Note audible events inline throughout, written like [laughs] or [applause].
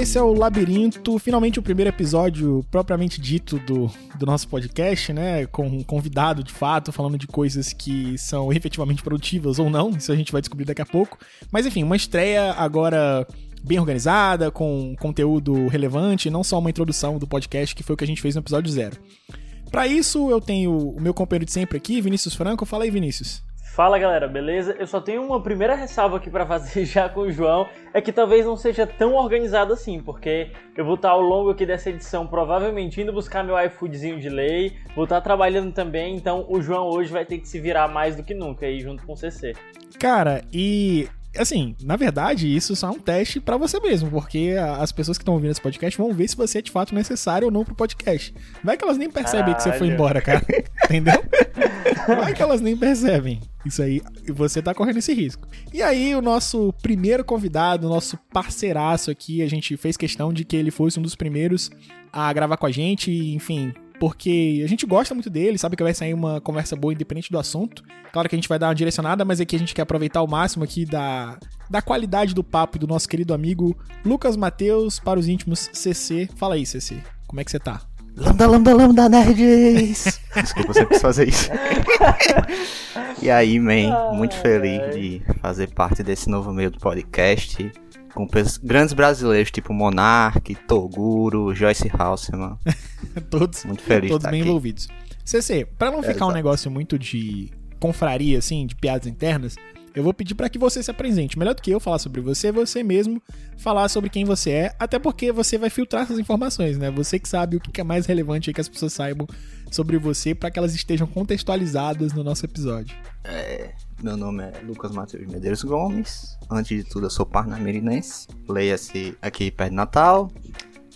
esse é o Labirinto, finalmente o primeiro episódio propriamente dito do, do nosso podcast, né? Com um convidado de fato, falando de coisas que são efetivamente produtivas ou não, isso a gente vai descobrir daqui a pouco. Mas enfim, uma estreia agora bem organizada, com conteúdo relevante, não só uma introdução do podcast, que foi o que a gente fez no episódio zero. Para isso, eu tenho o meu companheiro de sempre aqui, Vinícius Franco. Fala aí, Vinícius. Fala galera, beleza? Eu só tenho uma primeira ressalva aqui para fazer [laughs] já com o João, é que talvez não seja tão organizado assim, porque eu vou estar ao longo aqui dessa edição provavelmente indo buscar meu iFoodzinho de lei, vou estar trabalhando também, então o João hoje vai ter que se virar mais do que nunca aí junto com o CC. Cara, e assim, na verdade, isso só é um teste para você mesmo, porque as pessoas que estão ouvindo esse podcast vão ver se você é de fato necessário ou não pro podcast. Vai que elas nem percebem Caralho. que você foi embora, cara. [laughs] Entendeu? Vai que elas nem percebem. Isso aí, você tá correndo esse risco. E aí, o nosso primeiro convidado, nosso parceiraço aqui, a gente fez questão de que ele fosse um dos primeiros a gravar com a gente, enfim, porque a gente gosta muito dele, sabe que vai sair uma conversa boa independente do assunto. Claro que a gente vai dar uma direcionada, mas aqui a gente quer aproveitar o máximo aqui da, da qualidade do papo do nosso querido amigo Lucas Mateus para os íntimos CC. Fala aí, CC, como é que você tá? Lambda, lambda, lambda, nerds! Desculpa, eu sempre quis fazer isso. [laughs] e aí, man, muito feliz de fazer parte desse novo meio do podcast com grandes brasileiros tipo Monark, Toguro, Joyce Halseman. [laughs] todos muito feliz todos bem aqui. envolvidos. CC, para não é, ficar exato. um negócio muito de confraria assim, de piadas internas, eu vou pedir para que você se apresente. Melhor do que eu falar sobre você, você mesmo falar sobre quem você é, até porque você vai filtrar essas informações, né? Você que sabe o que é mais relevante aí que as pessoas saibam sobre você para que elas estejam contextualizadas no nosso episódio. É, meu nome é Lucas Matheus Medeiros Gomes. Antes de tudo, eu sou parnamirinense. Leia-se aqui perto de Natal.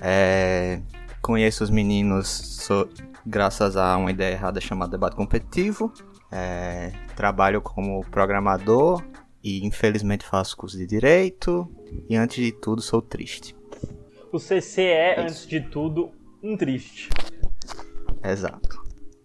É, conheço os meninos sou, graças a uma ideia errada chamada debate competitivo. É, trabalho como programador e infelizmente faço curso de direito. E antes de tudo, sou triste. O CC é, é antes de tudo, um triste. Exato.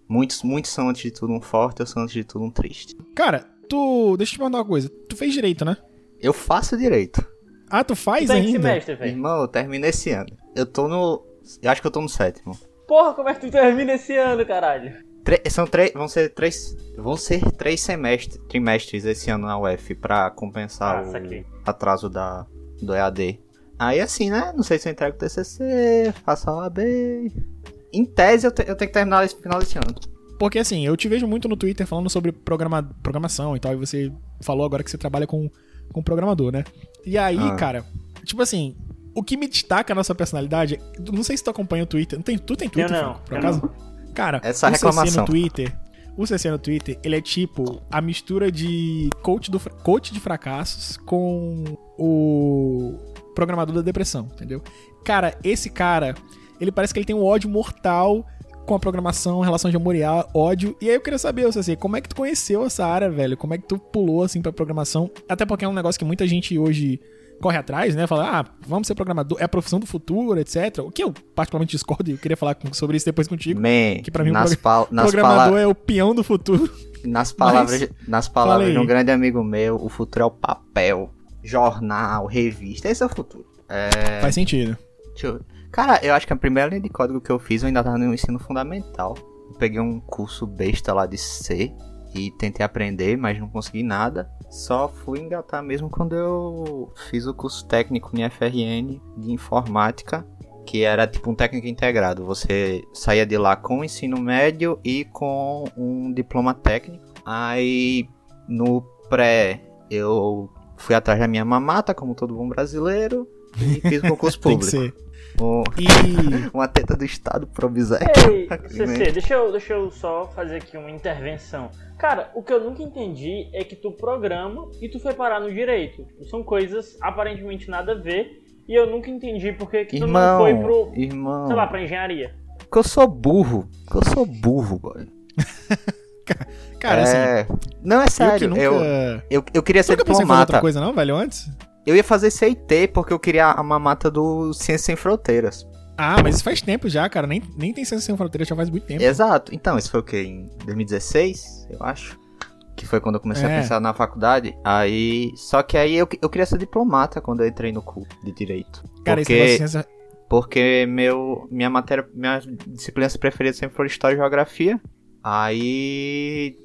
Muitos, muitos são antes de tudo um forte, eu sou antes de tudo um triste. Cara, tu. Deixa eu te perguntar uma coisa. Tu fez direito, né? Eu faço direito. Ah, tu faz tu ainda? Semestre, velho? Irmão, eu terminei esse ano. Eu tô no. Eu acho que eu tô no sétimo. Porra, como é que tu termina esse ano, caralho? Tre são três. Vão ser três. Vão ser três semestres, trimestres esse ano na UF pra compensar ah, o atraso da, do EAD. Aí assim, né? Não sei se eu entrego o TCC, faço a OAB. Em tese, eu, te, eu tenho que terminar esse final desse ano. Porque assim, eu te vejo muito no Twitter falando sobre programa, programação e tal, e você falou agora que você trabalha com, com programador, né? E aí, ah. cara, tipo assim, o que me destaca a nossa personalidade, não sei se tu acompanha o Twitter, não tem, tu tem Twitter, eu não, por acaso? Não. Cara, Essa o reclamação. CC no Twitter, o CC no Twitter, ele é tipo a mistura de coach, do, coach de fracassos com o programador da depressão, entendeu? Cara, esse cara, ele parece que ele tem um ódio mortal com a programação, relação de amor e ódio. E aí eu queria saber, assim, como é que tu conheceu essa área, velho? Como é que tu pulou, assim, pra programação? Até porque é um negócio que muita gente hoje corre atrás, né? Fala, ah, vamos ser programador, é a profissão do futuro, etc. O que eu particularmente discordo e eu queria falar sobre isso depois contigo. Man, que pra mim nas o prog programador é o peão do futuro. Nas [laughs] palavras, Mas, nas palavras de um grande amigo meu, o futuro é o papel, jornal, revista, esse é o futuro. É... Faz sentido. Deixa eu... Cara, eu acho que a primeira linha de código que eu fiz eu ainda tava no ensino fundamental. Eu peguei um curso besta lá de C e tentei aprender, mas não consegui nada. Só fui engatar mesmo quando eu fiz o curso técnico em FRN de informática, que era tipo um técnico integrado. Você saía de lá com o ensino médio e com um diploma técnico. Aí no pré eu fui atrás da minha mamata, como todo bom brasileiro, e fiz o concurso público. Oh, e uma teta do Estado pro Ei, [laughs] CC, deixa eu, deixa eu só fazer aqui uma intervenção. Cara, o que eu nunca entendi é que tu programa e tu foi parar no direito. São coisas aparentemente nada a ver. E eu nunca entendi porque que tu não foi pro. Irmão. Sei lá, pra engenharia. Porque eu sou burro. Porque eu sou burro, boy. [laughs] Cara, é... assim. Não, é sério. Eu, nunca... eu, eu, eu, queria ser diplomata. Você outra coisa, não, velho, antes? Eu ia fazer CIT porque eu queria a mamata do Ciência Sem Fronteiras. Ah, mas isso faz tempo já, cara. Nem, nem tem Ciência Sem Fronteiras, já faz muito tempo. Exato. Então, isso foi o quê? Em 2016, eu acho. Que foi quando eu comecei É. a pensar na faculdade. Aí. Só que aí eu, eu queria ser diplomata quando eu entrei no curso de direito. Cara, porque, negócio de ciência... porque meu, minha matéria. Minhas disciplinas preferidas sempre foram história e geografia. Aí.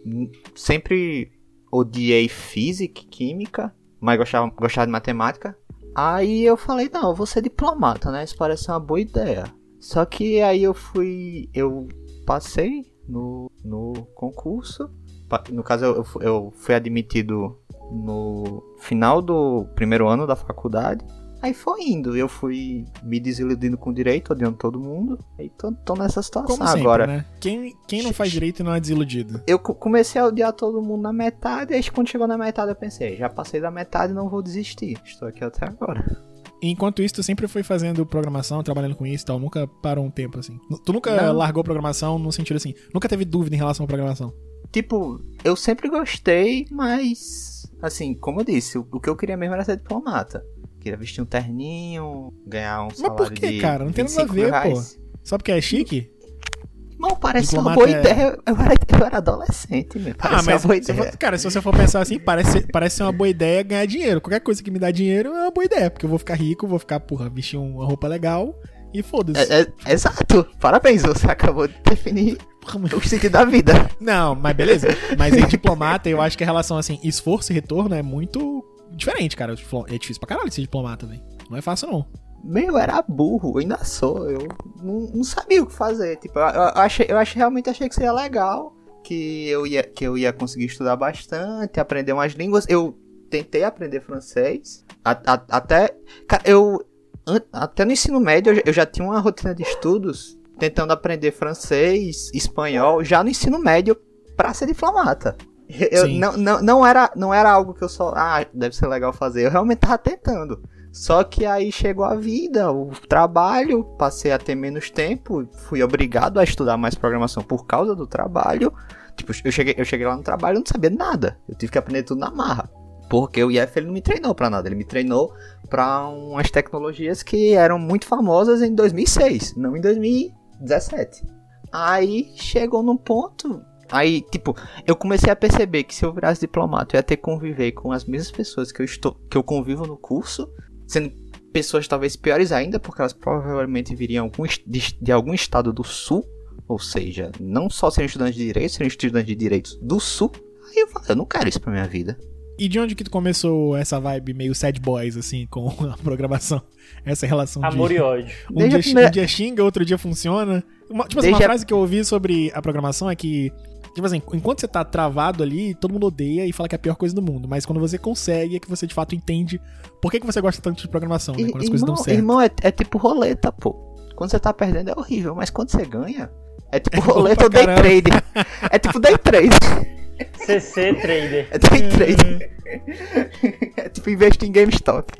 Sempre odiei física e química. Mas gostava, gostava de matemática. Aí eu falei, não, eu vou ser diplomata, né? Isso parece uma boa ideia. Só que aí eu fui. Eu passei no, no concurso. No caso, eu, eu fui admitido no final do primeiro ano da faculdade. Aí foi indo. Eu fui me desiludindo com direito, odiando todo mundo. Aí tô, tô nessa situação Como sempre, agora. né? Quem, quem não faz direito não é desiludido. Eu co- comecei a odiar todo mundo na metade. Aí quando chegou na metade eu pensei, já passei da metade não vou desistir. Estou aqui até agora. E enquanto isso, tu sempre foi fazendo programação, trabalhando com isso e tal, nunca parou um tempo assim. Tu nunca Não. largou programação no sentido assim, nunca teve dúvida em relação à programação. Tipo, eu sempre gostei, mas. Assim, como eu disse, o, o que eu queria mesmo era ser diplomata. Queria vestir um terninho, ganhar um salário por quê, de cara? Não tem nada a 25 ver, reais. Só porque é chique? Não, parece uma Diplomata boa é- ideia. Eu era, eu era adolescente, meu. Parece ah, mas uma boa ideia. for- cara, se você for pensar assim, parece, parece ser uma boa ideia ganhar dinheiro. Qualquer coisa que me dá dinheiro é uma boa ideia, porque eu vou ficar rico, vou ficar, porra, vestir uma roupa legal e foda-se. É- é- exato. Parabéns, você acabou de definir Porra, mas- o sentido da vida. Não, mas beleza. Mas em diplomata, eu acho que a relação, assim, esforço e retorno é muito diferente, cara. É difícil pra caralho ser diplomata, velho. Não é fácil, não. Meu, eu era burro, ainda sou. Eu não, não sabia o que fazer. Tipo, eu, eu achei, eu achei, realmente achei que seria legal. Que eu, ia, que eu ia conseguir estudar bastante, aprender umas línguas. Eu tentei aprender francês. a- a- até. Cara, eu. an- Até no ensino médio eu já tinha uma rotina de estudos tentando aprender francês, espanhol, já no ensino médio pra ser diplomata. Eu, Sim. não, não, não, era, não era algo que eu só. Ah, deve ser legal fazer. Eu realmente tava tentando. Só que aí chegou a vida, o trabalho, passei a ter menos tempo, fui obrigado a estudar mais programação por causa do trabalho. Tipo, eu cheguei, eu cheguei lá no trabalho e não sabia nada. Eu tive que aprender tudo na marra. Porque o IF ele não me treinou pra nada, ele me treinou pra umas tecnologias que eram muito famosas em 2006, não em 2017. Aí chegou num ponto, aí tipo, eu comecei a perceber que se eu virasse diplomata, eu ia ter que conviver com as mesmas pessoas que eu estou que eu convivo no curso, sendo pessoas talvez piores ainda, porque elas provavelmente viriam de, de algum estado do sul, ou seja, não só serem estudantes de direito, serem estudantes de direitos do sul. Aí eu falei, eu não quero isso pra minha vida. E de onde que tu começou essa vibe meio sad boys, assim, com [laughs] a programação? Essa relação de... Amor e [laughs] ódio. Um Desde dia, a primeira- um dia xinga, outro dia funciona. Uma, tipo assim, Desde uma a- frase que eu ouvi sobre a programação é que, tipo assim, enquanto você tá travado ali, todo mundo odeia e fala que é a pior coisa do mundo. Mas quando você consegue, é que você de fato entende por que, que você gosta tanto de programação, né? Quando as coisas dão irmão, certo. irmão é, é tipo roleta, pô. Quando você tá perdendo é horrível, mas quando você ganha, é tipo É roleta ou day caramba. trade. É tipo day trade. [laughs] CC Trader. É day trade. É tipo investir em GameStop.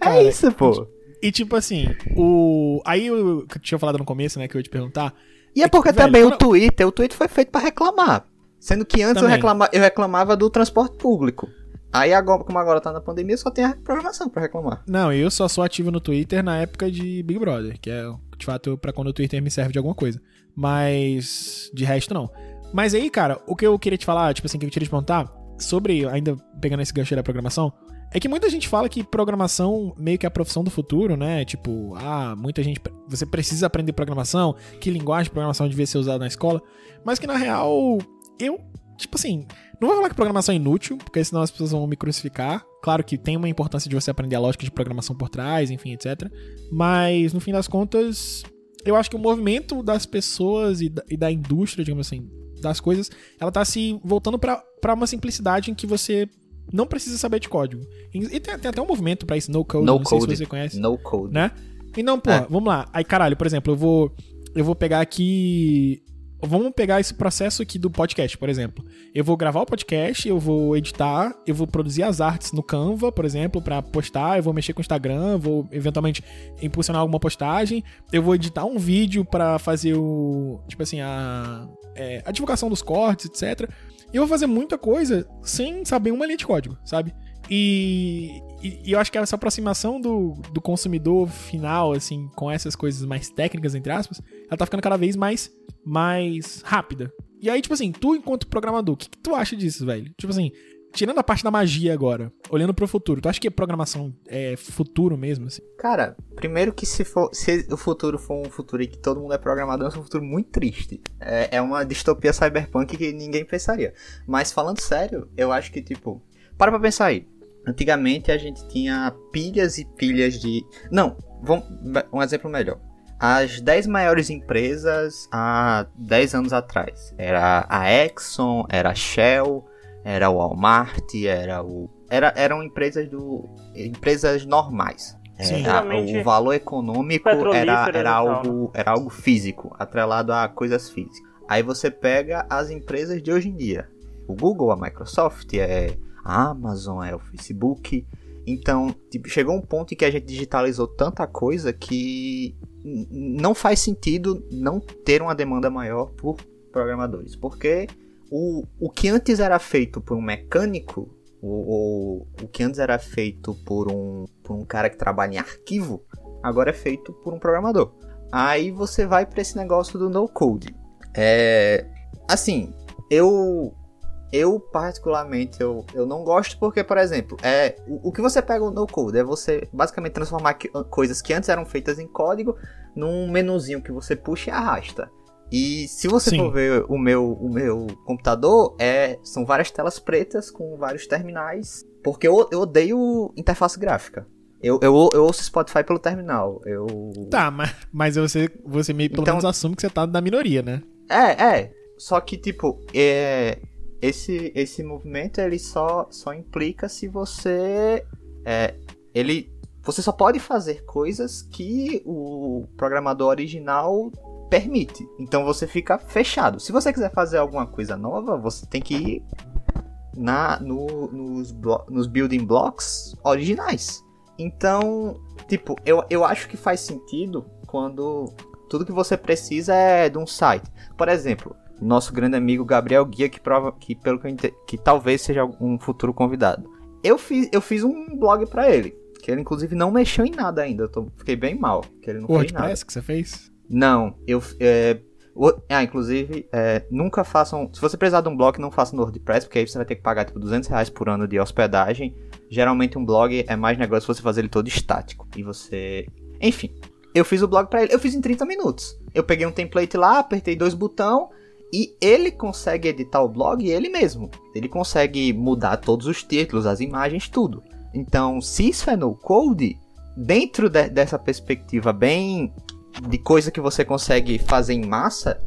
Cara, é isso, pô. E tipo assim, o. Aí eu tinha falado no começo, né, que eu ia te perguntar. E é porque velho, também quando- o Twitter, o Twitter foi feito pra reclamar. Sendo que antes eu, reclama, eu reclamava do transporte público. Aí agora, como agora tá na pandemia, só tem a programação pra reclamar. Não, eu só sou ativo no Twitter na época de Big Brother, que é de fato pra quando o Twitter me serve de alguma coisa. Mas de resto não. Mas aí, cara, o que eu queria te falar, tipo assim, que eu queria te perguntar sobre, ainda pegando esse gancho da programação, é que muita gente fala que programação meio que é a profissão do futuro, né? Tipo, ah, muita gente. Você precisa aprender programação, que linguagem de programação devia ser usada na escola. Mas que na real, eu, tipo assim, não vou falar que programação é inútil, porque senão as pessoas vão me crucificar. Claro que tem uma importância de você aprender a lógica de programação por trás, enfim, etc. Mas, no fim das contas, eu acho que o movimento das pessoas e da, e da indústria, digamos assim, das coisas, ela tá se voltando pra uma simplicidade em que você não precisa saber de código. E tem, tem até um movimento pra isso, no code, No não sei code. se você conhece No code. né? Então, pô, É. vamos lá. Aí, caralho, por exemplo, eu vou eu vou pegar aqui Vamos pegar esse processo aqui do podcast, por exemplo. Eu vou gravar o podcast, eu vou editar, eu vou produzir as artes no Canva, por exemplo, pra postar, eu vou mexer com o Instagram, vou eventualmente impulsionar alguma postagem, eu vou editar um vídeo pra fazer o, tipo assim, a é, a divulgação dos cortes, etc. E eu vou fazer muita coisa sem saber uma linha de código, sabe? E, e- e eu acho que essa aproximação do, do consumidor final, assim, com essas coisas mais técnicas, entre aspas, ela tá ficando cada vez mais, mais rápida. E aí, tipo assim, tu enquanto programador, o que, que tu acha disso, velho? Tipo assim, tirando a parte da magia agora, olhando pro futuro, tu acha que a programação é futuro mesmo, assim? Cara, primeiro que se, for, se o futuro for um futuro em que todo mundo é programador, é um futuro muito triste. É, é uma distopia cyberpunk que ninguém pensaria. Mas falando sério, eu acho que, tipo, para pra pensar aí. Antigamente a gente tinha pilhas e pilhas de. Não, vamos, um exemplo melhor. As 10 maiores empresas há 10 anos atrás. Era a Exxon, era a Shell, era o Walmart, era o. Era, eram empresas do. empresas normais. Sim. Era, o valor econômico era, era, tal, né? algo, era algo físico, atrelado a coisas físicas. Aí você pega as empresas de hoje em dia. O Google, a Microsoft, é a Amazon, é o Facebook. Então, tipo, chegou um ponto em que a gente digitalizou tanta coisa que não faz sentido não ter uma demanda maior por programadores. Porque o, o que antes era feito por um mecânico, o, o, o que antes era feito por um, por um cara que trabalha em arquivo, agora é feito por um programador. Aí você vai para esse negócio do no code. É, assim, eu eu particularmente eu, eu não gosto porque, por exemplo, é o, o que você pega no code é você basicamente transformar que- coisas que antes eram feitas em código num menuzinho que você puxa e arrasta. E se você Sim. for ver o meu, o meu computador, é, são várias telas pretas com vários terminais. Porque eu, eu odeio interface gráfica. Eu, eu, eu ouço Spotify pelo terminal. Eu. Tá, mas, mas você, você meio, pelo Então- menos assume que você tá da minoria, né? É, é. Só que, tipo, é, esse, esse movimento ele só, só implica se você. É, ele. Você só pode fazer coisas que o programador original permite. Então você fica fechado. Se você quiser fazer alguma coisa nova, você tem que ir na, no- nos, nos building blocks originais. Então, tipo, eu, eu acho que faz sentido quando tudo que você precisa é de um site. Por exemplo, nosso grande amigo Gabriel Guia, que prova que pelo que ente- que talvez seja um futuro convidado. Eu fiz, eu fiz um blog pra ele, que ele inclusive não mexeu em nada ainda. Eu tô- fiquei bem mal, que ele não fez nada. Que você fez? Não, eu. É, o- ah, inclusive, é, nunca façam. Se você precisar de um blog, não faça no WordPress, porque aí você vai ter que pagar tipo 200 reais por ano de hospedagem. Geralmente, um blog é mais negócio você fazer ele todo estático. E você. Enfim, eu fiz o blog pra ele. Eu fiz em 30 minutos. Eu peguei um template lá, apertei dois botões. E ele consegue editar o blog ele mesmo. Ele consegue mudar todos os títulos, as imagens, tudo. Então, se isso é no code, dentro de- dessa perspectiva bem de coisa que você consegue fazer em massa,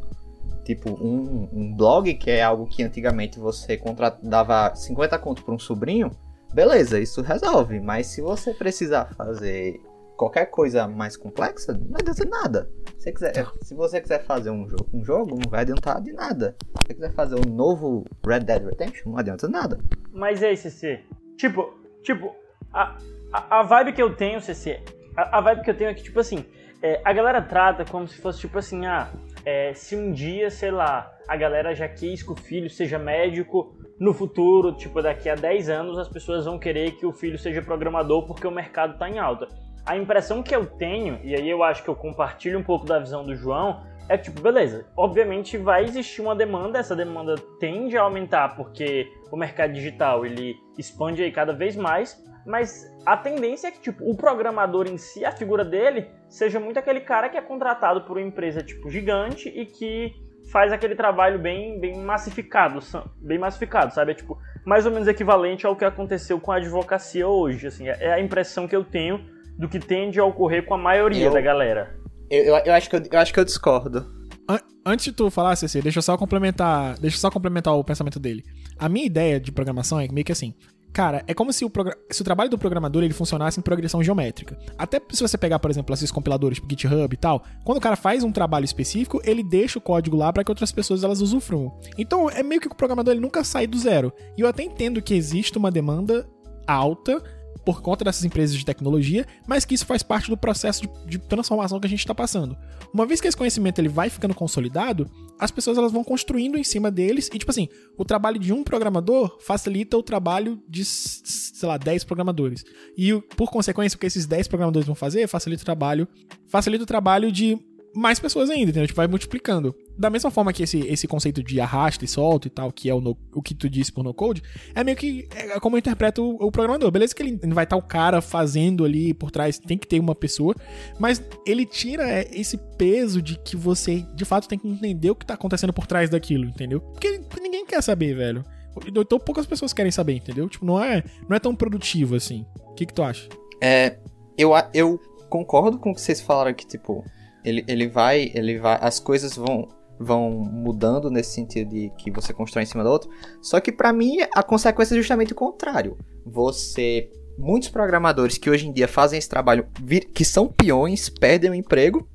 tipo um, um blog, que é algo que antigamente você dava 50 conto por um sobrinho, beleza, isso resolve. Mas se você precisar fazer qualquer coisa mais complexa, não adianta nada. Se, quiser, se você quiser fazer um jogo, um jogo, não vai adiantar de nada. Se você quiser fazer um novo Red Dead Redemption, não adianta nada. Mas e aí, CC? Tipo, tipo, a, a, a vibe que eu tenho, CC, a, a vibe que eu tenho é que, tipo assim, é, a galera trata como se fosse, tipo assim, ah, é, se um dia, sei lá, a galera já quis que o filho seja médico, no futuro, tipo, daqui a 10 anos, as pessoas vão querer que o filho seja programador porque o mercado tá em alta. A impressão que eu tenho, e aí eu acho que eu compartilho um pouco da visão do João, é tipo, beleza, obviamente vai existir uma demanda, essa demanda tende a aumentar porque o mercado digital ele expande aí cada vez mais, mas a tendência é que, tipo, o programador em si, a figura dele, seja muito aquele cara que é contratado por uma empresa, tipo, gigante e que faz aquele trabalho bem, bem massificado, bem massificado, sabe? É, tipo, mais ou menos equivalente ao que aconteceu com a advocacia hoje, assim, é a impressão que eu tenho do que tende a ocorrer com a maioria Eu- da galera. Eu, eu, eu acho que eu, eu acho que eu discordo. An- Antes de tu falar, CC, deixa eu só complementar, deixa eu só complementar o pensamento dele. A minha ideia de programação é meio que assim, cara, é como se o, se o trabalho do programador ele funcionasse em progressão geométrica. Até se você pegar, por exemplo, esses compiladores tipo GitHub e tal, quando o cara faz um trabalho específico, ele deixa o código lá para que outras pessoas elas usufruam. Então, é meio que o programador ele nunca sai do zero. E eu até entendo que existe uma demanda alta por conta dessas empresas de tecnologia, mas que isso faz parte do processo de, de transformação que a gente está passando. Uma vez que esse conhecimento ele vai ficando consolidado, as pessoas elas vão construindo em cima deles e tipo assim, o trabalho de um programador facilita o trabalho de, sei lá, 10 programadores. E por consequência, o que esses 10 programadores vão fazer facilita o trabalho, facilita o trabalho de mais pessoas ainda, entendeu? Tipo, vai multiplicando. da mesma forma que esse, esse conceito de arrasta e solta e tal, que é o, no, o que tu disse por no code, é meio que é como eu interpreto o, o programador. Beleza que ele vai estar tá o cara fazendo ali por trás, tem que ter uma pessoa, mas ele tira é, esse peso de que você de fato tem que entender o que tá acontecendo por trás daquilo, entendeu? Porque ninguém quer saber, velho. Então poucas pessoas querem saber, entendeu? Tipo, não é, não é tão produtivo assim. O que, que tu acha? É. Eu, eu concordo com o que vocês falaram que, tipo, ele, ele vai. Ele vai. As coisas vão vão mudando nesse sentido de que você constrói em cima do outro. Só que para mim a consequência é justamente o contrário. Você muitos programadores que hoje em dia fazem esse trabalho, que são peões, perdem o emprego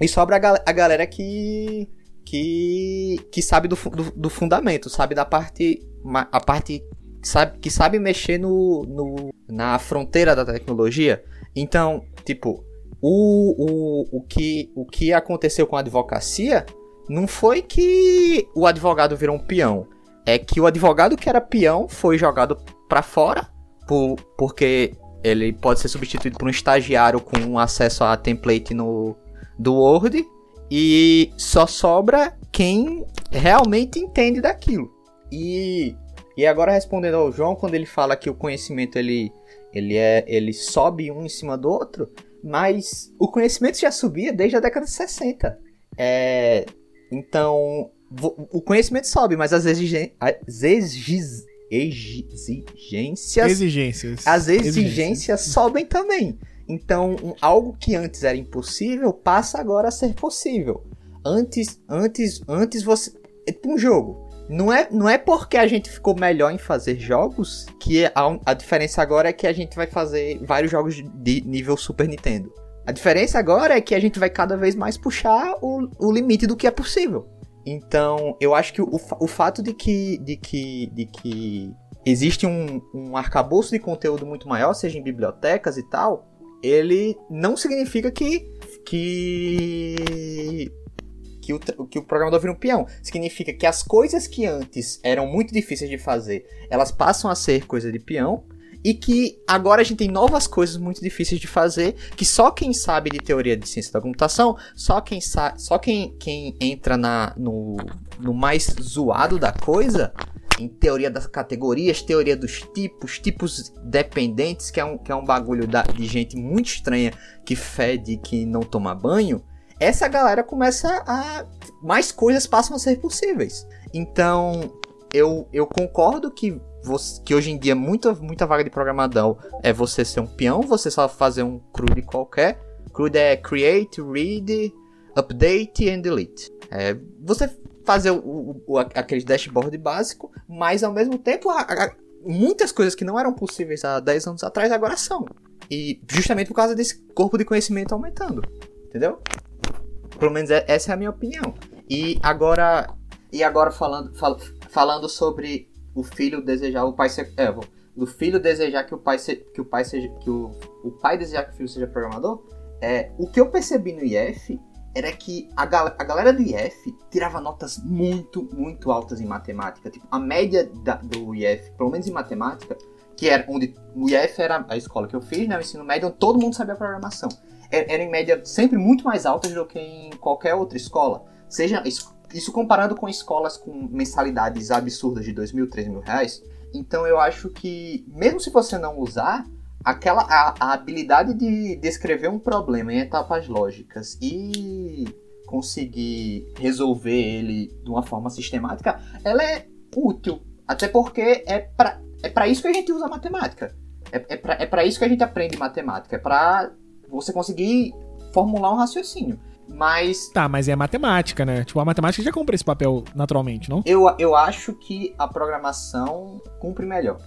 e sobra a, gal a galera que que que sabe do, do, do, fundamento, sabe da parte a parte sabe que sabe mexer no, no na fronteira da tecnologia. Então, tipo, o, o, o, que, o que aconteceu com a advocacia não foi que o advogado virou um peão. É que o advogado que era peão foi jogado para fora por, porque ele pode ser substituído por um estagiário com acesso a template no, do Word e só sobra quem realmente entende daquilo. E, e agora respondendo ao João, quando ele fala que o conhecimento ele, ele, é, ele sobe um em cima do outro, mas o conhecimento já subia desde a década de 60. É, então, o conhecimento sobe, mas as, exigências. Exigências. As exigências, exigências sobem também. Então, um, algo que antes era impossível passa agora a ser possível. Antes, antes, antes você. Um jogo. Não é, não é porque a gente ficou melhor em fazer jogos que a, a diferença agora é que a gente vai fazer vários jogos de nível Super Nintendo. A diferença agora é que a gente vai cada vez mais puxar o, o limite do que é possível. Então, eu acho que o, o fato de que, de que, de que existe um, um arcabouço de conteúdo muito maior, seja em bibliotecas e tal, ele não significa que que que o, que o programador vira um peão. Significa que as coisas que antes eram muito difíceis de fazer, elas passam a ser coisa de peão e que agora a gente tem novas coisas muito difíceis de fazer, que só quem sabe de teoria de ciência da computação, só quem só quem, quem entra na, no, no mais zoado da coisa, em teoria das categorias, teoria dos tipos, tipos dependentes, que é um, que é um bagulho da, de gente muito estranha que fede que não toma banho, essa galera começa a. Mais coisas passam a ser possíveis. Então, eu, eu concordo que você, que hoje em dia muita, muita vaga de programadão é você ser um peão, você só fazer um CRUD qualquer. CRUD é Create, Read, Update and Delete. É você fazer o, o, aquele dashboard básico, mas ao mesmo tempo a, a, muitas coisas que não eram possíveis há 10 anos atrás agora são. E justamente por causa desse corpo de conhecimento aumentando. Entendeu? Pelo menos é, essa é a minha opinião. E agora, e agora falando, fal, falando sobre o filho desejar o pai ser. É, do filho desejar que o pai, se, que o pai seja. Que o, o pai desejar que o filho seja programador. É, o que eu percebi no IF era que a, gal a galera do IF tirava notas muito, muito altas em matemática. Tipo, a média da, do IF, pelo menos em matemática, que era onde o IF era a escola que eu fiz, né, o ensino médio, onde todo mundo sabia programação. Era, era em média sempre muito mais altas do que em qualquer outra escola. Seja isso comparado com escolas com mensalidades absurdas de dois mil, três mil reais. Então eu acho que, mesmo se você não usar, aquela a, a habilidade de descrever um problema em etapas lógicas e conseguir resolver ele de uma forma sistemática, ela é útil. Até porque é para é pra isso que a gente usa matemática. É, é para é isso que a gente aprende matemática. É para você conseguir formular um raciocínio. Mas. Tá, mas é matemática, né? Tipo, a matemática já cumpre esse papel naturalmente, não? Eu, eu acho que a programação cumpre melhor.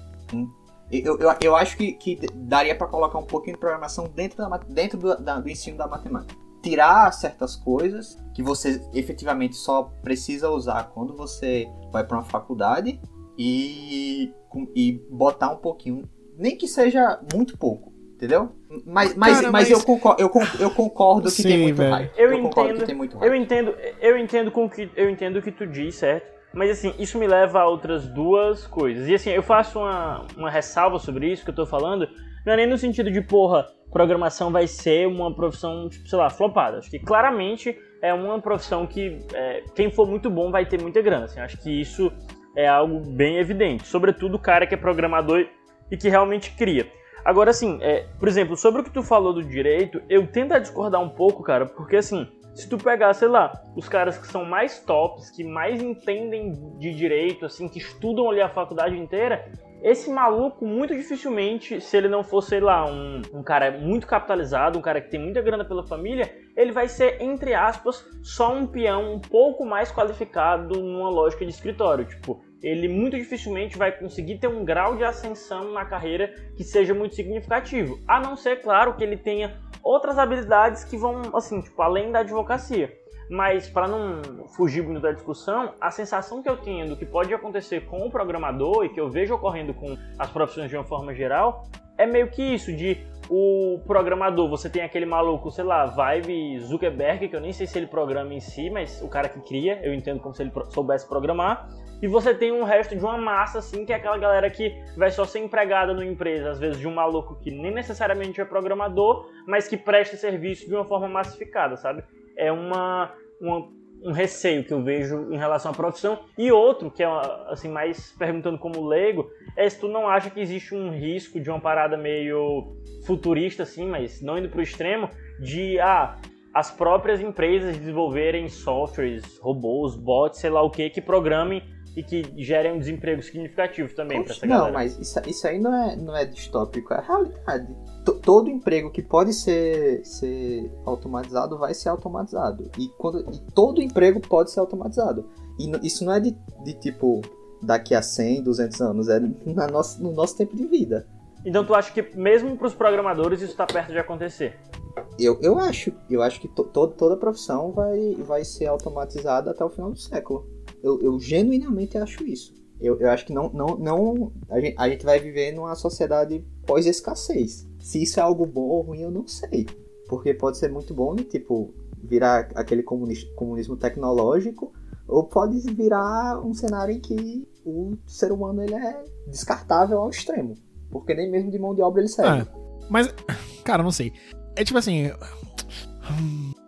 Eu, eu, eu acho que, que daria para colocar um pouquinho de programação dentro, da, dentro do, da, do ensino da matemática. Tirar certas coisas que você efetivamente só precisa usar quando você vai para uma faculdade e, e botar um pouquinho, nem que seja muito pouco, entendeu? Mas, mas, Cara, mas, mas, eu concordo, eu, eu concordo que Sim, tem muito velho. hype. Eu, eu entendo, que tem muito hype. Eu entendo, eu entendo com que eu entendo o que tu diz, certo? Mas assim, isso me leva a outras duas coisas. E assim, eu faço uma, uma ressalva sobre isso que eu tô falando, Não é nem no sentido de, porra, programação vai ser uma profissão, tipo, sei lá, flopada. Acho que claramente é uma profissão que é, quem for muito bom vai ter muita grana. Assim, acho que isso é algo bem evidente. Sobretudo o cara que é programador e que realmente cria. Agora, assim, é, por exemplo, sobre o que tu falou do direito, eu tento discordar um pouco, cara, porque assim, se tu pegar, sei lá, os caras que são mais tops, que mais entendem de direito, assim, que estudam ali a faculdade inteira, esse maluco, muito dificilmente, se ele não for, sei lá, um, um cara muito capitalizado, um cara que tem muita grana pela família, ele vai ser, entre aspas, só um peão um pouco mais qualificado numa lógica de escritório. Tipo, ele muito dificilmente vai conseguir ter um grau de ascensão na carreira que seja muito significativo. A não ser, claro, que ele tenha outras habilidades que vão, assim, tipo, além da advocacia. Mas para não fugir muito da discussão, a sensação que eu tenho do que pode acontecer com o programador e que eu vejo ocorrendo com as profissões de uma forma geral é meio que isso de o programador, você tem aquele maluco, sei lá, vibe Zuckerberg, que eu nem sei se ele programa em si, mas o cara que cria, eu entendo como se ele soubesse programar. E você tem um resto de uma massa, assim, que é aquela galera que vai só ser empregada numa empresa, às vezes de um maluco que nem necessariamente é programador, mas que presta serviço de uma forma massificada, sabe? é uma, uma, um receio que eu vejo em relação à profissão. E outro, que é assim, mais perguntando como leigo, é se tu não acha que existe um risco de uma parada meio futurista, assim, mas não indo para o extremo, de ah, as próprias empresas desenvolverem softwares, robôs, bots, sei lá o que, que programem e que gerem um desemprego significativo também para essa não, galera. Não, mas isso, isso aí não é, não é distópico, é a realidade. T todo emprego que pode ser, ser automatizado vai ser automatizado. E, quando, e todo emprego pode ser automatizado. E isso não é de, de tipo daqui a 100, 200 anos, é na nossa, no nosso tempo de vida. Então tu acha que mesmo para os programadores isso está perto de acontecer? Eu, eu acho. Eu acho que to, to, toda profissão vai, vai ser automatizada até o final do século. Eu, eu genuinamente acho isso. Eu, eu acho que não, não, não a, gente, a gente vai viver numa sociedade pós-escassez. Se isso é algo bom ou ruim, eu não sei. Porque pode ser muito bom e, tipo, virar aquele comunismo, comunismo tecnológico, ou pode virar um cenário em que o ser humano ele é descartável ao extremo. Porque nem mesmo de mão de obra ele serve. É, mas, [laughs] cara, não sei. É tipo assim.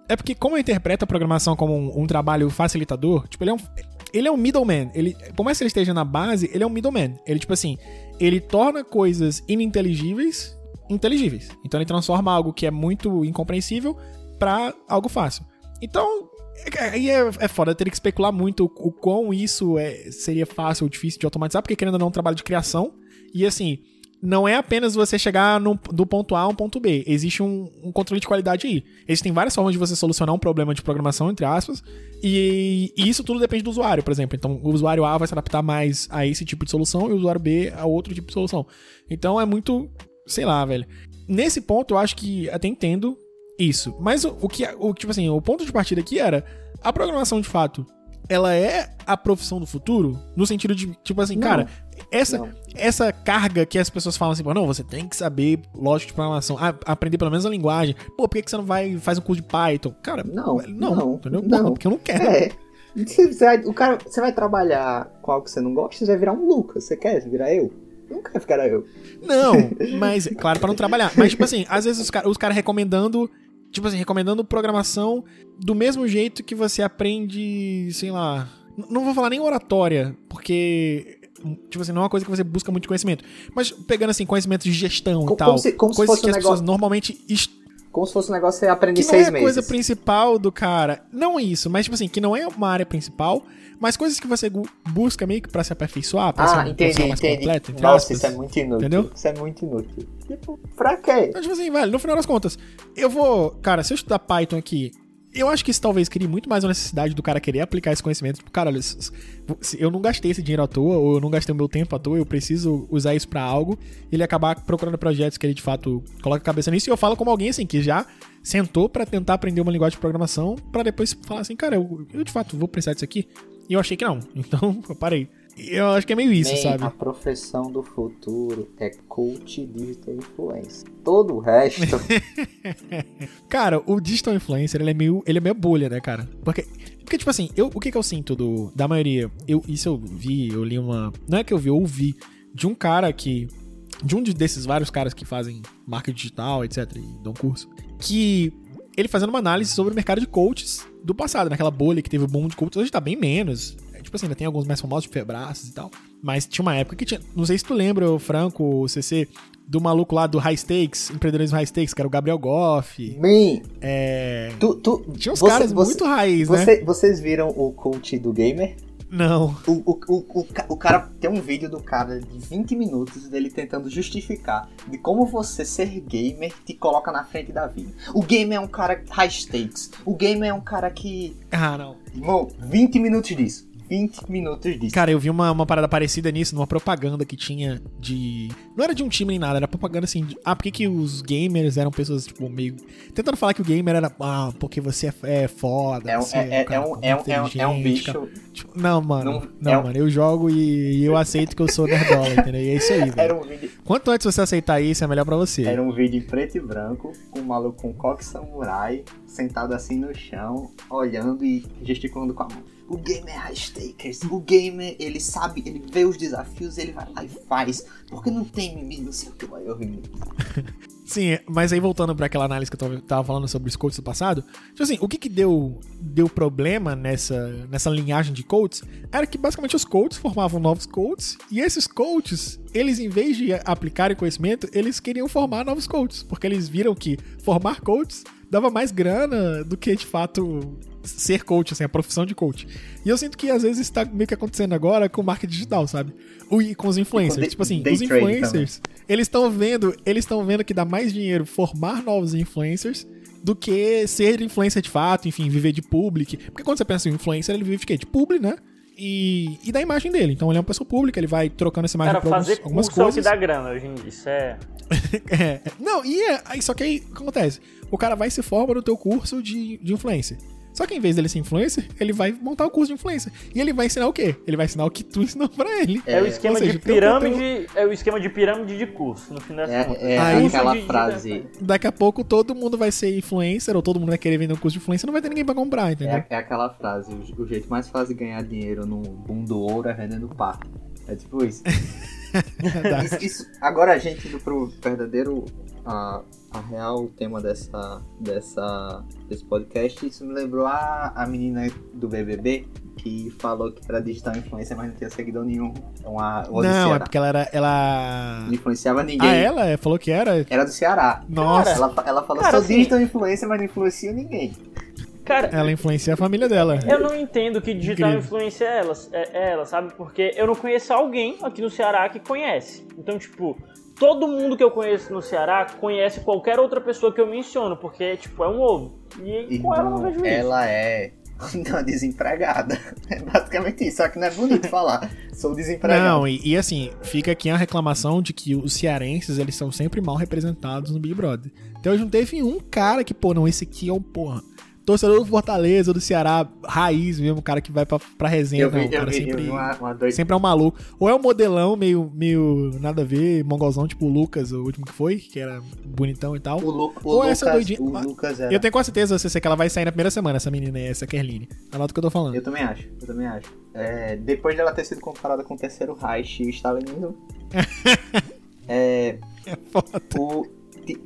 É porque, como eu interpreto a programação como um, um trabalho facilitador, tipo, ele é um, ele é um middleman. Ele, por mais que ele esteja na base, ele é um middleman. Ele, tipo assim, ele torna coisas ininteligíveis inteligíveis. Então ele transforma algo que é muito incompreensível para algo fácil. Então, é, aí é, é foda, teria que especular muito o, o quão isso é, seria fácil ou difícil de automatizar, porque querendo ou não é um trabalho de criação. E assim, não é apenas você chegar no, do ponto A a um ponto B. Existe um, um, controle de qualidade aí. Existem várias formas de você solucionar um problema de programação, entre aspas, e, e, isso tudo depende do usuário, por exemplo. Então, o usuário A vai se adaptar mais a esse tipo de solução e o usuário B a outro tipo de solução. Então, é muito, sei lá, velho. Nesse ponto, eu acho que até entendo isso. Mas o, o que, o, tipo assim, o ponto de partida aqui era a programação de fato ela é a profissão do futuro? No sentido de, tipo assim, não, cara, essa, essa carga que as pessoas falam assim, não, você tem que saber lógica de programação, a, aprender pelo menos a linguagem. Pô, por que, que você não vai faz um curso de Python? Cara, não, não, não entendeu? Não. porque eu não quero. É. Você vai, o cara, você vai trabalhar com algo que você não gosta, você vai virar um Lucas. Você quer virar eu? Não quero ficar eu. Não, [laughs] mas, claro, para não trabalhar. Mas, tipo assim, às vezes os caras os cara recomendando tipo assim, recomendando programação do mesmo jeito que você aprende, sei lá. Não vou falar nem oratória, porque tipo assim, não é uma coisa que você busca muito conhecimento. Mas pegando assim, conhecimento de gestão como, e tal. Como se, como coisas que um as negócio... pessoas normalmente. Como se fosse um negócio que você aprende que seis meses. não é a coisa principal do cara. Não isso, mas tipo assim, que não é uma área principal, mas coisas que você busca meio que pra se aperfeiçoar, pra ah, ser um entendi, mais entendi. completo. Nossa, aspas, isso é muito inútil. Entendeu? Isso é muito inútil. Tipo, pra quê? Então, tipo assim, velho, no final das contas, eu vou. Cara, se eu estudar Python aqui eu acho que isso talvez crie muito mais uma necessidade do cara querer aplicar esse conhecimento. Tipo, cara, eu não gastei esse dinheiro à toa, ou eu não gastei o meu tempo à toa, eu preciso usar isso para algo. Ele acabar procurando projetos que ele de fato coloca a cabeça nisso. E eu falo como alguém assim, que já sentou para tentar aprender uma linguagem de programação, para depois falar assim, cara, eu, eu de fato vou precisar disso aqui. E eu achei que não. [laughs] Então, eu parei. Eu acho que é meio isso, Man, sabe? A profissão do futuro é coach digital influencer. Todo o resto. [laughs] cara, o digital influencer, ele é meio, ele é meio bolha, né, cara? Porque porque tipo assim, eu, o que que eu sinto do da maioria? Eu isso eu vi, eu li uma, não é que eu vi, eu ouvi de um cara que de um desses vários caras que fazem marketing digital, etc, e dão curso, que ele fazendo uma análise sobre o mercado de coaches do passado, naquela bolha que teve o boom de coaches, hoje tá bem menos. É, tipo assim, ainda tem alguns mais famosos, de Febraças e tal. Mas tinha uma época que tinha. Não sei se tu lembra, o Franco, o CC, do maluco lá do High Stakes, empreendedorismo High Stakes, que era o Gabriel Goff. Man, É. tu, tu, Tinha uns você- caras você- muito raiz, né? você- Vocês viram o coach do gamer? Não. O, o, o, o cara tem um vídeo do cara de 20 minutos dele tentando justificar de como você ser gamer te coloca na frente da vida. O gamer é um cara high stakes. O gamer é um cara que. Ah, não. Irmão, 20 minutos disso. 20 minutos disso. Cara, eu vi uma, uma parada parecida nisso, numa propaganda que tinha de. Não era de um time nem nada, era propaganda assim. De... Ah, por que, que os gamers eram pessoas, tipo, meio. Tentando falar que o gamer era. Ah, porque você é, é foda. É um, é, é, cara é um, é, um, é, um, é um bicho. Tipo, não, mano. Não- Não, é um- mano. Eu jogo e, e eu aceito que eu sou nerdola, entendeu? E é isso aí, velho. Era um vídeo, Quanto antes você aceitar isso, é melhor pra você. era um vídeo em preto e branco, com um maluco com coque samurai, sentado assim no chão, olhando e gesticulando com a mão. O gamer é high stakers. O gamer, ele sabe, ele vê os desafios, ele vai lá e faz. Porque não tem mimimi, não sei o que. Eu ri. [laughs] Sim, mas aí voltando pra aquela análise que eu tava, tava falando sobre os coaches do passado, tipo assim, o que que deu, deu problema nessa, nessa linhagem de coaches era que basicamente os coaches formavam novos coaches e esses coaches, eles em vez de aplicarem conhecimento, eles queriam formar novos coaches, porque eles viram que formar coaches dava mais grana do que de fato ser coach, assim, a profissão de coach. E eu sinto que às vezes isso tá meio que acontecendo agora com o marketing digital, sabe? O- E com os influencers. day- tipo assim, os influencers, eles estão vendo, eles estão vendo que dá mais dinheiro formar novos influencers do que ser influencer de fato, enfim, viver de public. Porque quando você pensa em influencer, ele vive de quê? De publi, né? E, e da imagem dele. Então ele é uma pessoa pública, ele vai trocando essa imagem Cara, pra alguns- fazer algumas é o que coisas. dá grana hoje em dia. Isso é. [laughs] É, não, e é, aí, só que aí, o que acontece? O cara vai e se forma no teu curso de, de influencer. Só que em vez dele ser influencer, ele vai montar o curso de influencer. E ele vai ensinar o quê? Ele vai ensinar o que tu ensinou pra ele. É, o esquema ou seja, de um pirâmide. É o esquema de pirâmide de curso, no fim das contas. É, é Aí- aquela de- frase. Daqui a pouco todo mundo vai ser influencer, ou todo mundo vai querer vender um curso de influencer, não vai ter ninguém pra comprar, entendeu? É, é aquela frase, o, o jeito mais fácil de ganhar dinheiro no boom do ouro é vendendo par. É tipo isso. Verdade. [laughs] Isso- isso- agora a gente indo pro verdadeiro, a, a real tema dessa, dessa, desse podcast, isso me lembrou a, a menina do BBB que falou que era digital influencer, mas não tinha seguidor nenhum. Uma, uma do não, é porque ela era. Ela. Não influenciava ninguém. Ah, ela é? falou que era? Era do Ceará. Nossa, Ela, ela falou, Cara, sou assim- digital influencer, mas não influencia ninguém. Cara, ela influencia a família dela. eu não entendo que digital Incrível. influência é ela, é, é ela, sabe? Porque eu não conheço alguém aqui no Ceará que conhece. Então, tipo, todo mundo que eu conheço no Ceará conhece qualquer outra pessoa que eu menciono, porque, tipo, é um ovo. E com ela eu não vejo isso. ela é [laughs] uma desempregada. É basicamente isso, só que não é bonito falar. Sou desempregado. Não, e, e assim, fica aqui a reclamação de que os cearenses, eles são sempre mal representados no Big Brother. Então hoje não teve um cara que, pô, não, esse aqui é um, porra, torcedor do Fortaleza, do Ceará, raiz mesmo, um cara que vai pra, pra resenha, eu não, vi, o eu cara vi, sempre, uma, uma doida. sempre é um maluco. Ou é um modelão meio, meio nada a ver, mongolzão, tipo o Lucas, o último que foi, que era bonitão e tal. O, Lu, o, Ou Lucas, essa doidinha- o. Eu tenho quase certeza, você que ela vai sair na primeira semana, essa menina aí, essa Kerline. Anota o que eu tô falando. Eu também acho, eu também acho. É, depois dela ter sido comparada com o terceiro Reich e o stalinismo, [laughs] é, É foda. o,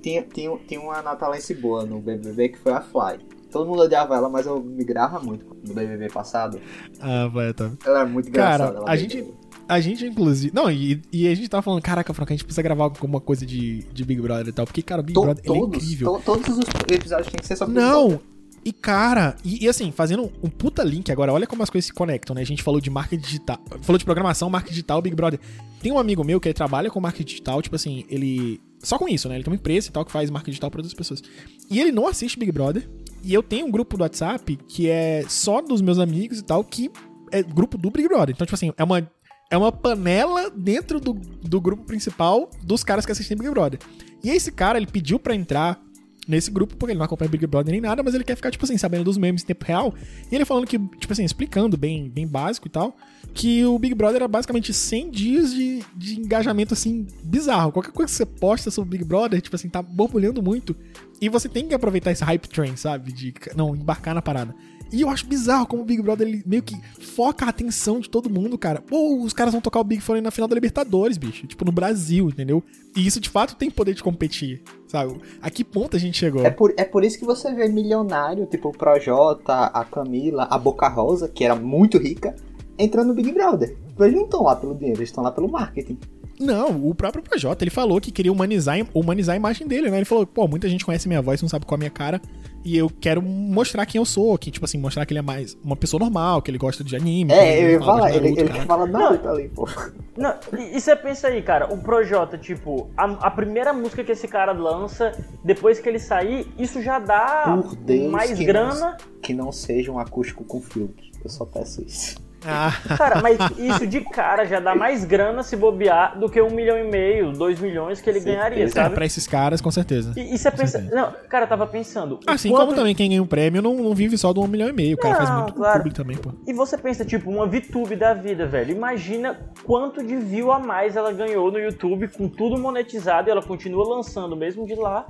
tinha, tinha, tinha uma natalense boa no BBB que foi a Fly. Todo mundo odiava ela, mas eu migrava muito no BBB passado. Ah, vai, tá. Ela era muito Cara, engraçada. ela a bem- gente- A gente, inclusive. Não, e, e a gente tava falando, caraca, Franca, a gente precisa gravar alguma coisa de, de Big Brother e tal. Porque, cara, o Big To- Brother é todos, incrível. to- todos os episódios têm que ser Brother. Não! E, cara, e, e assim, fazendo um puta link agora, olha como as coisas se conectam, né? A gente falou de marketing digital, falou de programação, marketing digital, Big Brother. Tem um amigo meu que ele trabalha com marketing digital, tipo assim, ele. Só com isso, né? Ele tem uma empresa e tal que faz marketing digital para outras pessoas. E ele não assiste Big Brother. E eu tenho um grupo do WhatsApp que é só dos meus amigos e tal, que é grupo do Big Brother. Então, tipo assim, é uma, é uma panela dentro do, do grupo principal dos caras que assistem Big Brother. E esse cara, ele pediu pra entrar nesse grupo, porque ele não acompanha Big Brother nem nada, mas ele quer ficar, tipo assim, sabendo dos memes em tempo real. E ele falando que, tipo assim, explicando bem, bem básico e tal, que o Big Brother era basicamente 100 dias de, de engajamento, assim, bizarro. Qualquer coisa que você posta sobre o Big Brother, tipo assim, tá borbulhando muito. E você tem que aproveitar esse hype train, sabe? De não embarcar na parada. E eu acho bizarro como o Big Brother ele meio que foca a atenção de todo mundo, cara. Pô, os caras vão tocar o Big Fone na final da Libertadores, bicho. Tipo, no Brasil, entendeu? E isso de fato tem poder de competir, sabe? A que ponto a gente chegou? É por, é por isso que você vê milionário, tipo o Projota, a Camila, a Boca Rosa, que era muito rica, entrando no Big Brother. Eles não estão lá pelo dinheiro, eles estão lá pelo marketing. Não, o próprio Projota, ele falou que queria humanizar, humanizar a imagem dele, né? Ele falou, pô, muita gente conhece minha voz, não sabe qual é a minha cara, e eu quero mostrar quem eu sou, que, tipo assim, mostrar que ele é mais uma pessoa normal, que ele gosta de anime. É, eu ia falar, ele, ele fala Naruto ali, pô. Não, e, e você pensa aí, cara, o Projota, tipo, a, a, primeira música que esse cara lança, depois que ele sair, isso já dá Deus, mais que grana. Não, que não seja um acústico com filtro, eu só peço isso. Ah. Cara, mas isso de cara já dá mais grana se bobear do que um milhão e meio, dois milhões que ele certeza. ganharia, sabe? É, pra esses caras, com certeza. E, e você pensa. Certeza. Não, cara, eu tava pensando. Assim quanto... como também quem ganha um prêmio não, não vive só de um milhão e meio. O cara não, faz muito claro. público também, pô. E você pensa, tipo, uma VTube da vida, velho. Imagina quanto de view a mais ela ganhou no YouTube com tudo monetizado e ela continua lançando mesmo de lá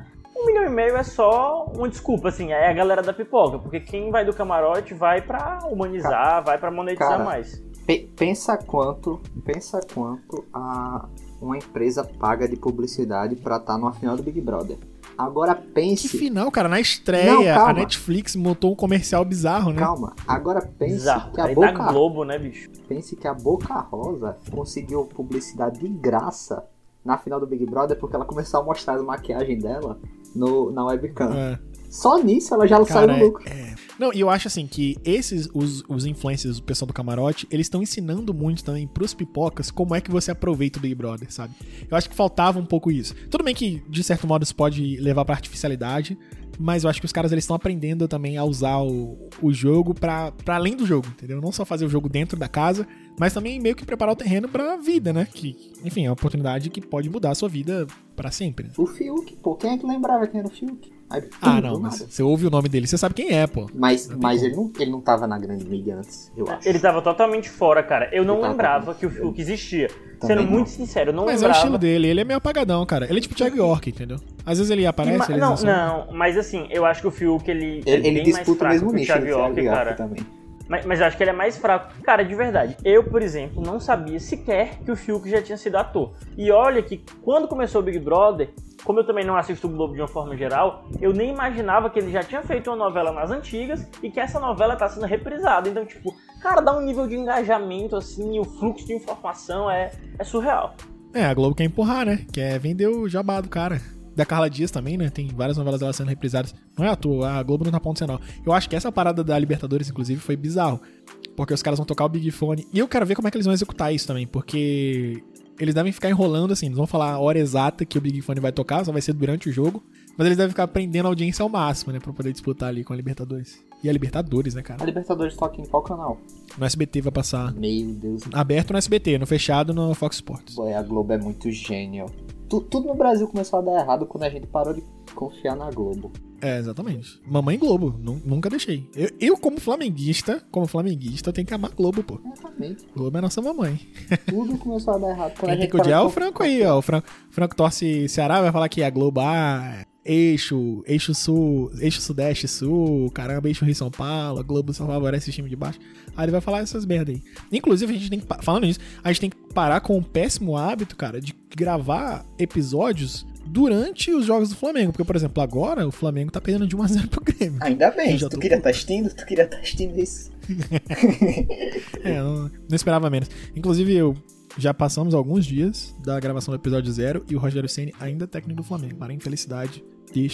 um milhão e meio é só uma desculpa, assim, é a galera da pipoca, porque quem vai do camarote vai para humanizar, cara, vai para monetizar cara, mais. Pe pensa quanto, pensa quanto a uma empresa paga de publicidade para estar tá numa final do Big Brother. Agora pense. Que final, cara? Na estreia, Não, a Netflix montou um comercial bizarro, né? Calma. Agora pense bizarro. que a Aí Boca. Globo, né, bicho? Pense que a Boca Rosa conseguiu publicidade de graça na final do Big Brother porque ela começou a mostrar a maquiagem dela no, na webcam. É. Só nisso ela já Cara, saiu no lucro. É, é. Não, e eu acho assim que esses, os, os influencers, o pessoal do camarote, eles estão ensinando muito também pros pipocas como é que você aproveita o Big Brother, sabe? Eu acho que faltava um pouco isso. Tudo bem que, de certo modo, isso pode levar pra artificialidade, mas eu acho que os caras eles estão aprendendo também a usar o, o jogo para além do jogo, entendeu? Não só fazer o jogo dentro da casa, mas também meio que preparar o terreno pra vida, né? Que, enfim, é uma oportunidade que pode mudar a sua vida para sempre. O Fiuk, pô, quem é que lembrava quem era o Fiuk? Aí, ah, não, mas você ouve o nome dele, você sabe quem é, pô. Mas, mas ele, não, ele não tava na grande mídia antes, eu acho. Ele tava totalmente fora, cara. Eu não lembrava que o Fiuk existia. Também Sendo não. muito sincero, eu não mas lembrava. Mas é o estilo dele, ele é meio apagadão, cara. Ele é tipo Thiago York, entendeu? Às vezes ele aparece, ele Não, não, mas assim, eu acho que o Fiuk, ele, ele, ele disputa o mesmo nicho o Thiago York, cara. Também. Mas, mas eu acho que ele é mais fraco. Cara, de verdade. Eu, por exemplo, não sabia sequer que o Fiuk já tinha sido ator. E olha que quando começou o Big Brother, como eu também não assisto o Globo de uma forma geral, eu nem imaginava que ele já tinha feito uma novela nas antigas e que essa novela tá sendo reprisada. Então, tipo, cara, dá um nível de engajamento, assim, o fluxo de informação é, é surreal. É, a Globo quer empurrar, né? Quer vender o jabá do cara. Da Carla Dias também, né? Tem várias novelas dela sendo reprisadas. Não é à toa, a Globo não tá ponto sinal. Eu acho que essa parada da Libertadores, inclusive, foi bizarro. Porque os caras vão tocar o Big Fone. E eu quero ver como é que eles vão executar isso também. Porque eles devem ficar enrolando assim, eles vão falar a hora exata que o Big Fone vai tocar, só vai ser durante o jogo. Mas eles devem ficar prendendo a audiência ao máximo, né? Pra poder disputar ali com a Libertadores. E a Libertadores, né, cara? A Libertadores toca em qual canal? No SBT vai passar. Meu Deus. Aberto no SBT, no fechado no Fox Sports. Boy, a Globo é muito gênio. Tudo no Brasil começou a dar errado quando a gente parou de confiar na Globo. É, exatamente. Mamãe Globo, nunca deixei. Eu, eu, como flamenguista, como flamenguista, tenho que amar Globo, pô. Exatamente. Globo é nossa mamãe. Tudo começou a dar errado. Quando Quem tem que odiar é o Franco aí, ó. O Franco, Franco torce Ceará, vai falar que a Globo, ah, eixo, eixo sul, eixo sudeste sul, caramba, eixo Rio São Paulo, Globo só favorece o time de baixo. Aí ele vai falar essas merda aí. Inclusive, a gente tem que, falando nisso, a gente tem que parar com o péssimo hábito, cara, de gravar episódios durante os jogos do Flamengo. Porque, por exemplo, agora o Flamengo tá perdendo de 1x0 pro Grêmio. Ainda bem, tu queria estar tá assistindo, tu queria estar tá assistindo isso. [laughs] é, não, não, esperava menos. Inclusive, eu já passamos alguns dias da gravação do episódio zero e o Rogério Senni ainda é técnico do Flamengo, para infelicidade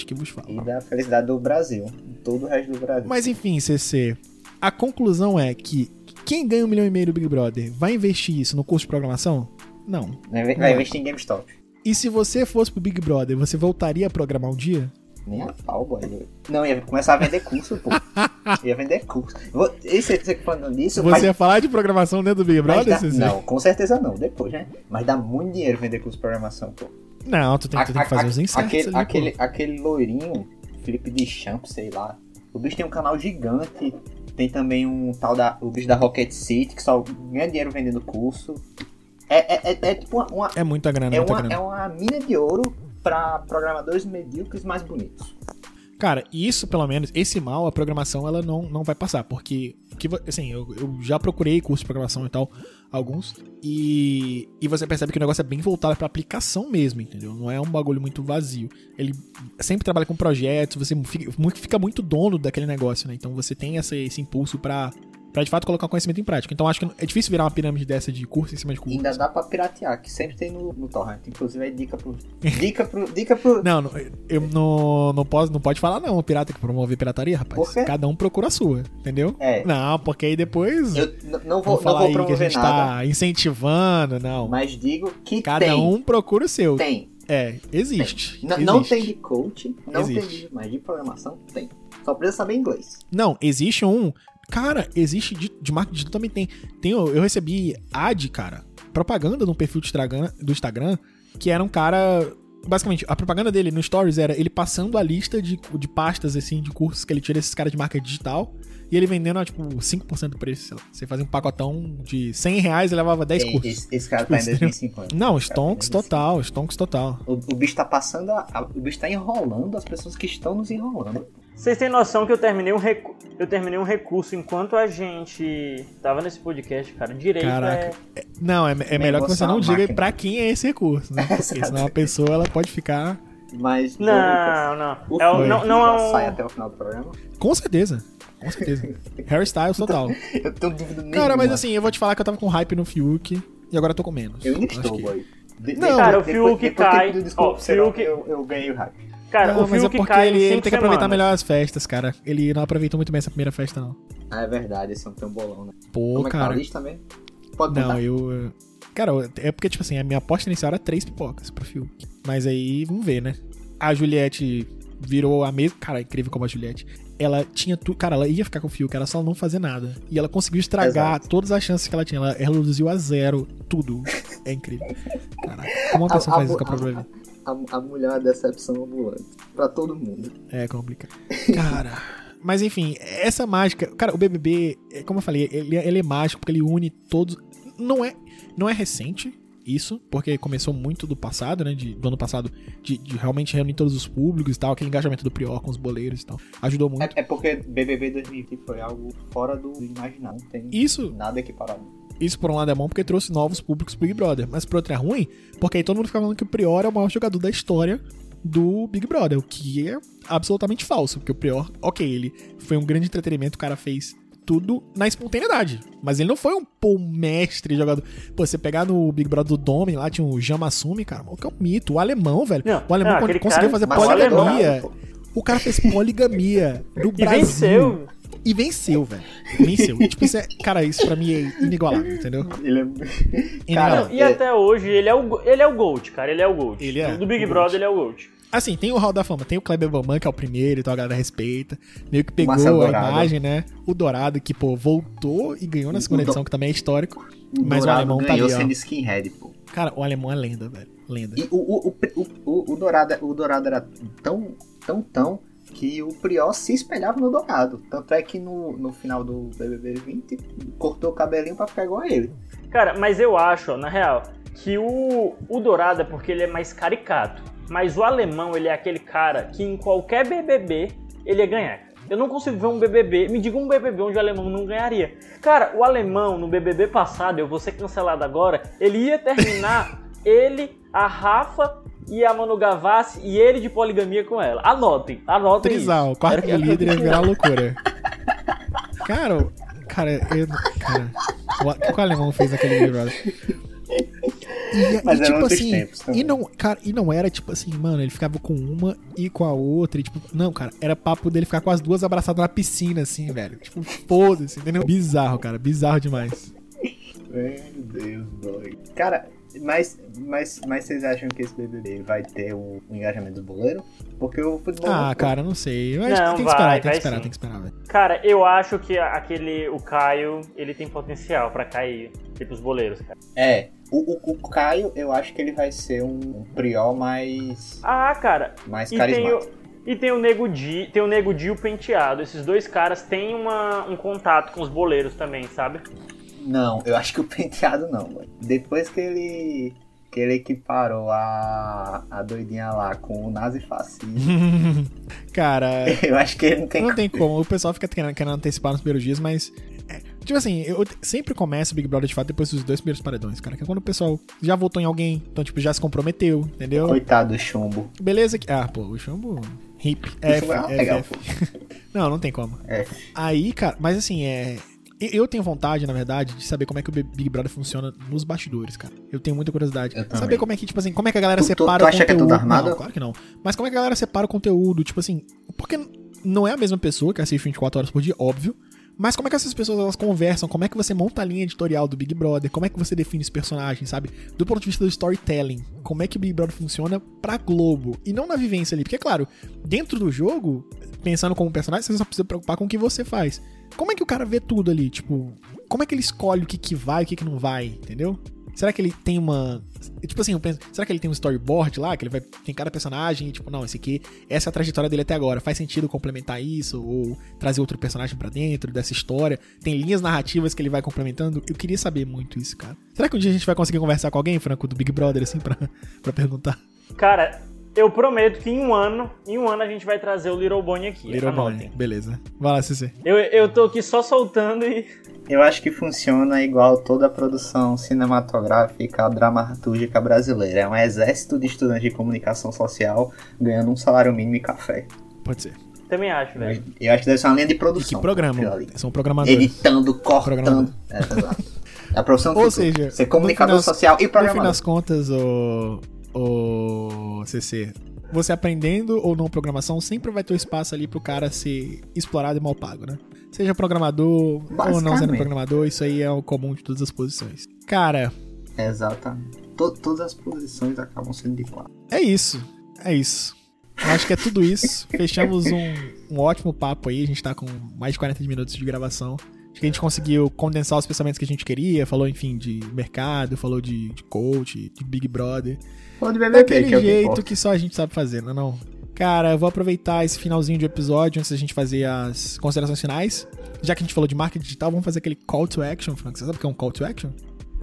que vos falo. E da felicidade do Brasil, todo o resto do Brasil. Mas enfim, CC, a conclusão é que quem ganha um milhão e meio do Big Brother vai investir isso no curso de programação? Não. Vai, vai investir em GameStop. E se você fosse pro Big Brother, você voltaria a programar um dia? Nem a pau, boy. Não, ia começar a vender curso, pô. [laughs] ia vender curso. Esse, você falando nisso. Você mas... ia falar de programação dentro do Big Brother? Dá... Não, com certeza não, depois, né? Mas dá muito dinheiro vender curso de programação, pô. Não, tu tem, a, tu tem que fazer a, os aquele, ali, aquele, aquele loirinho, Felipe de Champ, sei lá. O bicho tem um canal gigante. Tem também um tal da. O bicho da Rocket City, que só ganha dinheiro vendendo curso. É, é, é, é tipo uma, uma, É muita grana, é muita uma, grana. É uma mina de ouro para programadores medíocres mais bonitos. Cara, isso pelo menos, esse mal, a programação, ela não, não vai passar, porque, que, assim, eu, eu já procurei curso de programação e tal, alguns, e, e você percebe que o negócio é bem voltado pra aplicação mesmo, entendeu? Não é um bagulho muito vazio. Ele sempre trabalha com projetos, você fica, muito dono daquele negócio, né? Então você tem esse, esse impulso pra Pra de fato colocar o conhecimento em prática. Então acho que é difícil virar uma pirâmide dessa de curso em cima de curso. Ainda dá pra piratear, que sempre tem no, no torrent. Inclusive é dica pro. [laughs] Dica pro. Dica pro. Não, eu não, não, posso, não pode falar, não. O pirata que promover pirataria, rapaz. Por quê? Cada um procura a sua, entendeu? É. Não, porque aí depois. Eu não vou, falar não vou aí que a gente nada. tá incentivando, não. Mas digo que Cada tem. um procura o seu. Tem. É, existe. Não, existe. não tem de coach, não Existe. tem de, mas de programação tem. Só precisa saber inglês. Não, existe um. Cara, existe de, de marketing digital também tem. tem. Eu recebi ad, cara, propaganda no perfil do Instagram, que era um cara. Basicamente, a propaganda dele no Stories era ele passando a lista de, de pastas, assim, de cursos que ele tira desses caras de marketing digital. E ele vendendo a, tipo, 5% do preço, sei lá. Você fazia um pacotão de 100 reais e levava 10 Tem- cursos. esse, esse cara tá em Tipo, 2050. Não, cara tá stonks total, stonks total. O, o bicho tá passando, a- a- o bicho tá enrolando as pessoas que estão nos enrolando. Vocês têm noção que eu terminei um, recu... eu terminei um recurso enquanto a gente tava nesse podcast, cara. Direito Caraca. é. Não, é, é melhor que você não diga máquina. pra quem é esse recurso, né? [laughs] Porque senão a pessoa ela pode ficar. Mas. Não, não. O É, um- não, não é sai um. até o final do programa. Com certeza. Com certeza. [laughs] Harry Styles total. [laughs] Eu tenho dúvida nenhuma. Cara, mas assim, eu vou te falar que eu tava com hype no Fiuk e agora eu tô com menos. Eu ainda Acho estou, que- boy. De- Não, cara, o Fiuk depois cai- desculpa Serol, Fiuk- Eu, eu ganhei o hype. Cara, Não, o mas é porque cai ele, em ele tem que aproveitar semanas. melhor as festas, cara. Ele não aproveitou muito bem essa primeira festa, não. Ah, é verdade, esse é um tem um bolão, né? Pô, Como é que tá a cara. lista mesmo? Pode Não, contar. eu. Cara, é porque, tipo assim, a minha aposta inicial era três pipocas pro Fiuk. Mas aí, vamos ver, né? A Juliette virou a mesma. Cara, é incrível como a Juliette. Ela tinha tudo. Cara, ela ia ficar com o Fiuk, era só ela não fazer nada. E ela conseguiu estragar Exato. todas as chances que ela tinha. Ela, ela reduziu a zero tudo. É incrível. Caraca, como uma A- pessoa a faz isso mu- com a própria vida? A, a mulher é uma decepção ambulante. Pra todo mundo. É complicado. Cara. [laughs] Mas enfim, essa mágica. Cara, o BBB, é, como eu falei, ele, ele é mágico porque ele une todos. Não é, não é recente isso, porque começou muito do passado, né? De, do ano passado, de, de realmente reunir todos os públicos e tal. Aquele engajamento do Prior com os boleiros e tal. Ajudou muito. É, é porque BBB 2020 foi algo fora do imaginário. Não tem Isso, nada equiparado. Isso por um lado é bom porque trouxe novos públicos pro Big Brother. Mas por outro é ruim, porque aí todo mundo fica falando que o Prior é o maior jogador da história do Big Brother, o que é absolutamente falso, porque o Prior, ok, ele foi um grande entretenimento, o cara fez tudo na espontaneidade, mas ele não foi um pô, mestre jogador. Pô, você pegar no Big Brother do Domi, lá tinha o Jamassumi, cara, o que é um mito, o alemão, velho. Não, o alemão não, conseguiu cara- fazer o poligamia. alemão, O cara fez poligamia [laughs] E Brasil. venceu. E venceu, velho. Venceu. tipo, isso é, cara, isso pra mim é inigualável, entendeu? Ele é... Inigualável. Cara, E é- até hoje ele é o, ele é o GOAT, cara. Ele é o GOAT. Ele é Do Big o Brother ele é o GOAT. Assim, tem o Hall da Fama, tem o Kleber Bambam, que é o primeiro, então a galera respeita. Meio que pegou a imagem, né? O Dourado, que, pô, voltou e ganhou na O segunda edição, que também é histórico. o Mas o Dourado alemão tá ganhou ali, ó. sendo skinhead, pô. Cara, o alemão é lenda, velho. Lenda. E o, o, o, o, o, o Dourado, o Dourado era tão, tão, tão que o Prior se espelhava no Dourado. Tanto é que no, no final do BBB 20 cortou o cabelinho pra ficar igual a ele. Cara, mas eu acho, na real, que o, o Dourado é porque ele é mais caricato. Mas o alemão, ele é aquele cara que em qualquer BBB ele ia ganhar. Eu não consigo ver um BBB, me diga um BBB onde o alemão não ganharia. Cara, o alemão no BBB passado, eu vou ser cancelado agora, ele ia terminar [laughs] ele, a Rafa e a Manu Gavassi e ele de poligamia com ela. Anotem, anotem Trisal, quarto Era- líder ia virar loucura. Cara, o- cara, eu. Cara, o que o alemão fez naquele Big Brother? E, Mas e, tipo assim, tempos e não, cara, e não era tipo assim, mano, ele ficava com uma e com a outra, e tipo, não, cara, era papo dele ficar com as duas abraçadas na piscina, assim, velho. Tipo, foda-se, entendeu? Bizarro, cara, bizarro demais. Meu Deus, boy. Cara, mas, mas, mas vocês acham que esse BBB vai ter o, o engajamento do boleiro? Porque o futebol. Ah, cara, não sei. Eu acho Não, que tem que vai, esperar, tem que esperar, tem que esperar, velho. Cara, eu acho que aquele, o Caio, ele tem potencial pra cair, tipo os boleiros, cara. É, o, o, o Caio, eu acho que ele vai ser um, um Prior mais, Ah, cara, mais e tem, carismático. o, e tem o Nego Di, tem o Nego Di e o Penteado. Esses dois caras têm uma, um contato com os boleiros também, sabe? Não, eu acho que o penteado não, mano. Depois que ele. que ele equiparou a, a doidinha lá com o nazifascismo. [laughs] Cara, [laughs] Eu acho que ele não tem não tem como. O pessoal fica querendo, querendo antecipar nos primeiros dias, mas. é, tipo assim, eu sempre começo o Big Brother de fato depois dos dois primeiros paredões, cara. Que é quando o pessoal já votou em alguém, então, tipo, já se comprometeu, entendeu? Coitado do chumbo. Beleza que. Ah, pô, o chumbo. Hip. F, é F, legal, F. pô. [laughs] Não, não tem como. É. Aí, cara, mas assim, é. Eu tenho vontade, na verdade, de saber como é que o Big Brother funciona nos bastidores, cara. Eu tenho muita curiosidade. Eu. Saber como é que, tipo assim, como é que a galera Tu- tu- separa tu o acha que é conteúdo. tudo armado? Não, claro que não. Mas como é que a galera separa o conteúdo, tipo assim, porque não é a mesma pessoa que assiste 24 horas por dia, óbvio. Mas como é que essas pessoas elas conversam? Como é que você monta a linha editorial do Big Brother? Como é que você define os personagens, sabe? Do ponto de vista do storytelling, como é que o Big Brother funciona pra Globo e não na vivência ali? Porque, claro, dentro do jogo, pensando como personagem, você só precisa preocupar com o que você faz. Como é que o cara vê tudo ali? Tipo, como é que ele escolhe o que, que vai e o que, que não vai, entendeu? Será que ele tem uma. Tipo assim, eu penso, será que ele tem um storyboard lá? Que ele vai. Tem cada personagem e, tipo, não, esse aqui, essa é a trajetória dele até agora. Faz sentido complementar isso? Ou trazer outro personagem pra dentro dessa história? Tem linhas narrativas que ele vai complementando? Eu queria saber muito isso, cara. Será que um dia a gente vai conseguir conversar com alguém, Franco, do Big Brother, assim, pra, pra perguntar? Cara, eu prometo que em um ano, em um ano a gente vai trazer o Little Bonnie aqui. Little anotem. Bonnie. Beleza. Vai lá, CC. Eu, eu tô aqui só soltando e. Eu acho que funciona igual toda a produção cinematográfica dramatúrgica brasileira. É um exército de estudantes de comunicação social ganhando um salário mínimo e café. Pode ser. Também acho, velho. Eu acho que deve ser uma linha de E produção. que programa? São programadores. Editando, cortando. Programador. É, exato. É a profissão Ou seja, ser comunicador final- social e No fim programador. das contas, o, o CC, você aprendendo ou não programação, sempre vai ter um espaço ali pro cara ser explorado e mal pago, né? Seja programador ou não sendo programador, isso aí é o comum de todas as posições. Cara, Exatamente. To- todas as posições acabam sendo de quatro. é isso. É isso. Eu acho que é tudo isso. [laughs] Fechamos um, um ótimo papo aí. A gente tá com mais de 40 minutos de gravação. Acho que a gente conseguiu condensar os pensamentos que a gente queria. Falou, enfim, de mercado, falou de, de coach, de Big Brother. Ou de BBB, Daquele que é que jeito que só a gente sabe fazer, não é não? Cara, eu vou aproveitar esse finalzinho de episódio antes da gente fazer as considerações finais. Já que a gente falou de marketing digital, vamos fazer aquele call to action, Franco. Você sabe o que é um call to action?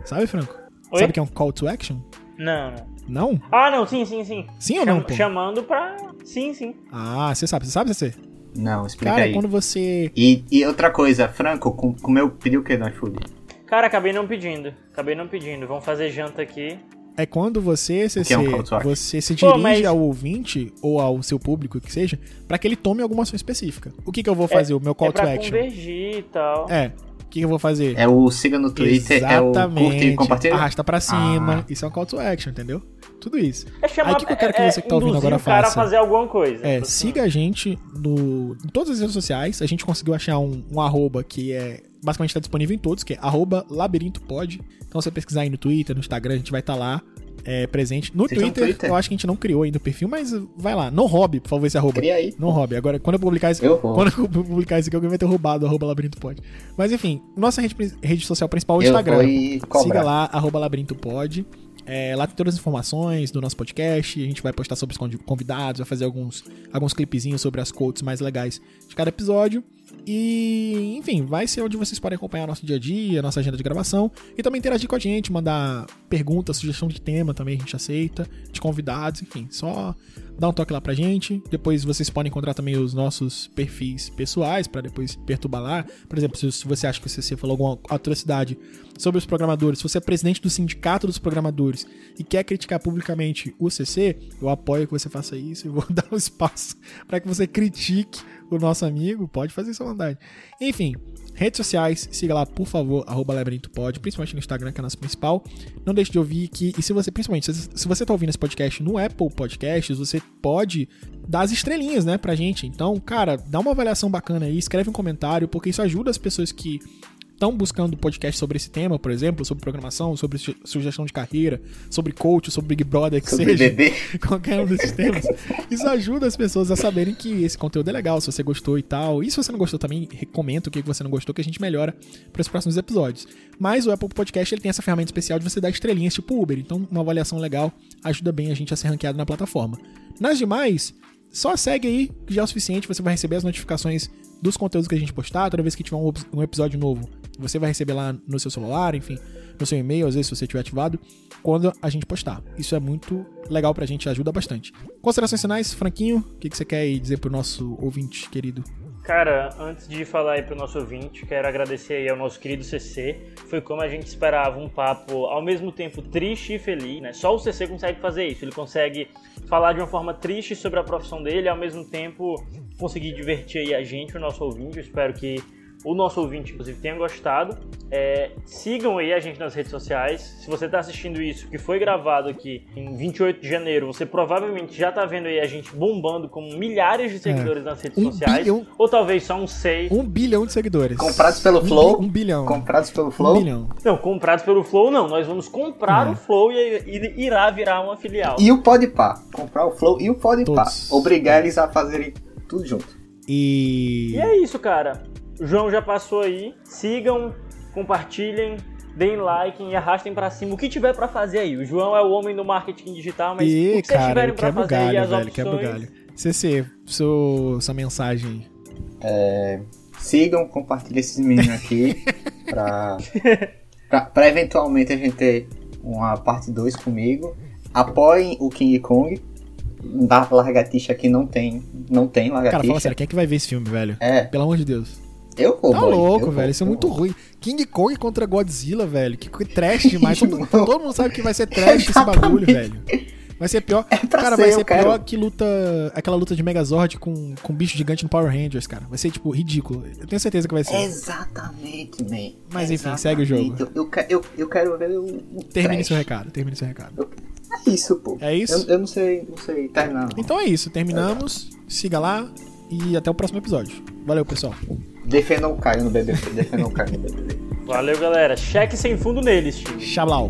Sabe, Franco? Oi? Sabe o que é um call to action? Não, não. Não? Ah, não, sim, sim, sim. Sim ou não, Cham- pô? chamando pra. Sim, sim. Ah, você sabe, você sabe, CC? Não, explica Cara, aí. quando você. E, e outra coisa, Franco, com, comeu, pediu o que no iFood? Cara, acabei não pedindo. Acabei não pedindo. Vamos fazer janta aqui. É quando você, CC, é um você se Pô, dirige mas- ao ouvinte ou ao seu público, que seja, pra que ele tome alguma ação específica. O que, que eu vou fazer? o meu call é pra to action. convergir e tal. É. O que, eu vou fazer? É o siga no Twitter, é o curte e compartilha? Arrasta pra cima. Ah. Isso é um call to action, entendeu? Tudo isso. É chamar Aí, o que que eu quero que é- você que tá ouvindo agora o cara faça? fazer alguma coisa. É, Tipo assim. siga a gente no, em todas as redes sociais. A gente conseguiu achar um, um arroba que é basicamente está disponível em todos, que é arroba labirintopod. Então, se você pesquisar aí no Twitter, no Instagram, a gente vai estar lá é, presente. No têm um Twitter, Twitter? eu acho que a gente não criou ainda o perfil, mas vai lá. Não hobby, por favor, esse arroba. Cria aí. Não hobby. Agora, quando eu publicar isso, Eu quando eu publicar isso aqui, alguém vai ter roubado o arroba labirinto pode. Mas enfim, nossa rede, rede social principal é o Instagram. Siga lá, arroba labirinto pode. É, lá tem todas as informações do nosso podcast. A gente vai postar sobre os convi- convidados, vai fazer alguns, alguns clipezinhos sobre as quotes mais legais de cada episódio. E, enfim, vai ser onde vocês podem acompanhar nosso dia a dia, nossa agenda de gravação. E também interagir com a gente, mandar perguntas, sugestão de tema também a gente aceita, de convidados, enfim, só dá um toque lá pra gente. Depois vocês podem encontrar também os nossos perfis pessoais pra depois perturbar lá. Por exemplo, se você acha que o CC falou alguma atrocidade sobre os programadores, se você é presidente do sindicato dos programadores e quer criticar publicamente o CC, eu apoio que você faça isso e vou [laughs] dar um espaço pra que você critique o nosso amigo. Pode fazer à vontade. Enfim, redes sociais, siga lá, por favor, arroba labirintopod, principalmente no Instagram, que é a nossa principal. Não deixe de ouvir que, e se você, principalmente, se, se você tá ouvindo esse podcast no Apple Podcasts, você pode dar as estrelinhas, né, pra gente. Então, cara, dá uma avaliação bacana aí, escreve um comentário, porque isso ajuda as pessoas que estão buscando podcast sobre esse tema, por exemplo, sobre programação, sobre su- sugestão de carreira, sobre coach, sobre Big Brother, que Sobre seja bebê. [laughs] qualquer um desses temas. Isso ajuda as pessoas a saberem que esse conteúdo é legal, se você gostou e tal. E se você não gostou também, comenta o que você não gostou, que a gente melhora para os próximos episódios. Mas o Apple Podcast ele tem essa ferramenta especial de você dar estrelinhas tipo Uber. Então, uma avaliação legal ajuda bem a gente a ser ranqueado na plataforma. Nas demais, só segue aí, que já é o suficiente. Você vai receber as notificações dos conteúdos que a gente postar. Toda vez que tiver um, um episódio novo, Você vai receber lá no seu celular, enfim, no seu e-mail, às vezes se você tiver ativado, quando a gente postar. Isso é muito legal pra gente, ajuda bastante. Considerações finais, Franquinho, o que, que você quer dizer pro nosso ouvinte querido? Cara, antes de falar aí pro nosso ouvinte, quero agradecer aí ao nosso querido CC. Foi como a gente esperava, um papo ao mesmo tempo triste e feliz, né? Só o CC consegue fazer isso. Ele consegue falar de uma forma triste sobre a profissão dele ao mesmo tempo conseguir divertir aí a gente, o nosso ouvinte. Eu espero que o nosso ouvinte, inclusive, tenha gostado. É, sigam aí a gente nas redes sociais. Se você está assistindo isso, que foi gravado aqui em 28 de janeiro, você provavelmente já está vendo aí a gente bombando com milhares de seguidores é. nas redes um sociais. Bilhão, ou talvez só uns seis. Um bilhão de seguidores. Comprados pelo Flow? Um, um bilhão. Comprados pelo Flow? Um bilhão. Não, comprados pelo Flow não. Nós vamos comprar é. o Flow e, e, irá virar uma filial. E o Podpah. Comprar o Flow e o Podpah. Obrigar eles a fazerem tudo junto. E... e é isso, cara. O João já passou aí. Sigam, compartilhem, deem like e arrastem para cima o que tiver para fazer aí. O João é o homem do marketing digital, mas e, o que cara, vocês tiverem pra fazer galho, aí, as velho, opções... galho. CC, seu, sua mensagem. É, sigam, compartilhem esses meninos aqui [laughs] pra, pra, pra, eventualmente a gente ter uma parte 2 comigo. Apoiem o King Kong da largatixa aqui não tem, não tem largatixa. Cara, fala sério, quem é que vai ver esse filme, velho? É. Pelo amor de Deus. Eu vou, Tá louco, eu velho. Isso é eu muito ruim. King Kong contra Godzilla, velho. Que que trash demais. todo, todo mundo sabe que vai ser trash esse bagulho, velho. Vai ser pior. É cara, ser, vai eu ser quero. pior que luta. Aquela luta de Megazord com, com bicho gigante no Power Rangers, cara. Vai ser, tipo, ridículo. Eu tenho certeza que vai ser. Exatamente, man. Mas enfim, segue o jogo. Eu, eu, eu, eu quero ver o. o Termine trash. seu recado, termine seu recado. É isso, pô. É isso? Eu, eu não sei, não sei terminar. Não. Então é isso, terminamos. Siga lá e até o próximo episódio. Valeu, pessoal. Defendam o Caio no BBB. Defendam o Caio no BBB. Valeu, galera. Cheque sem fundo neles. Xablau.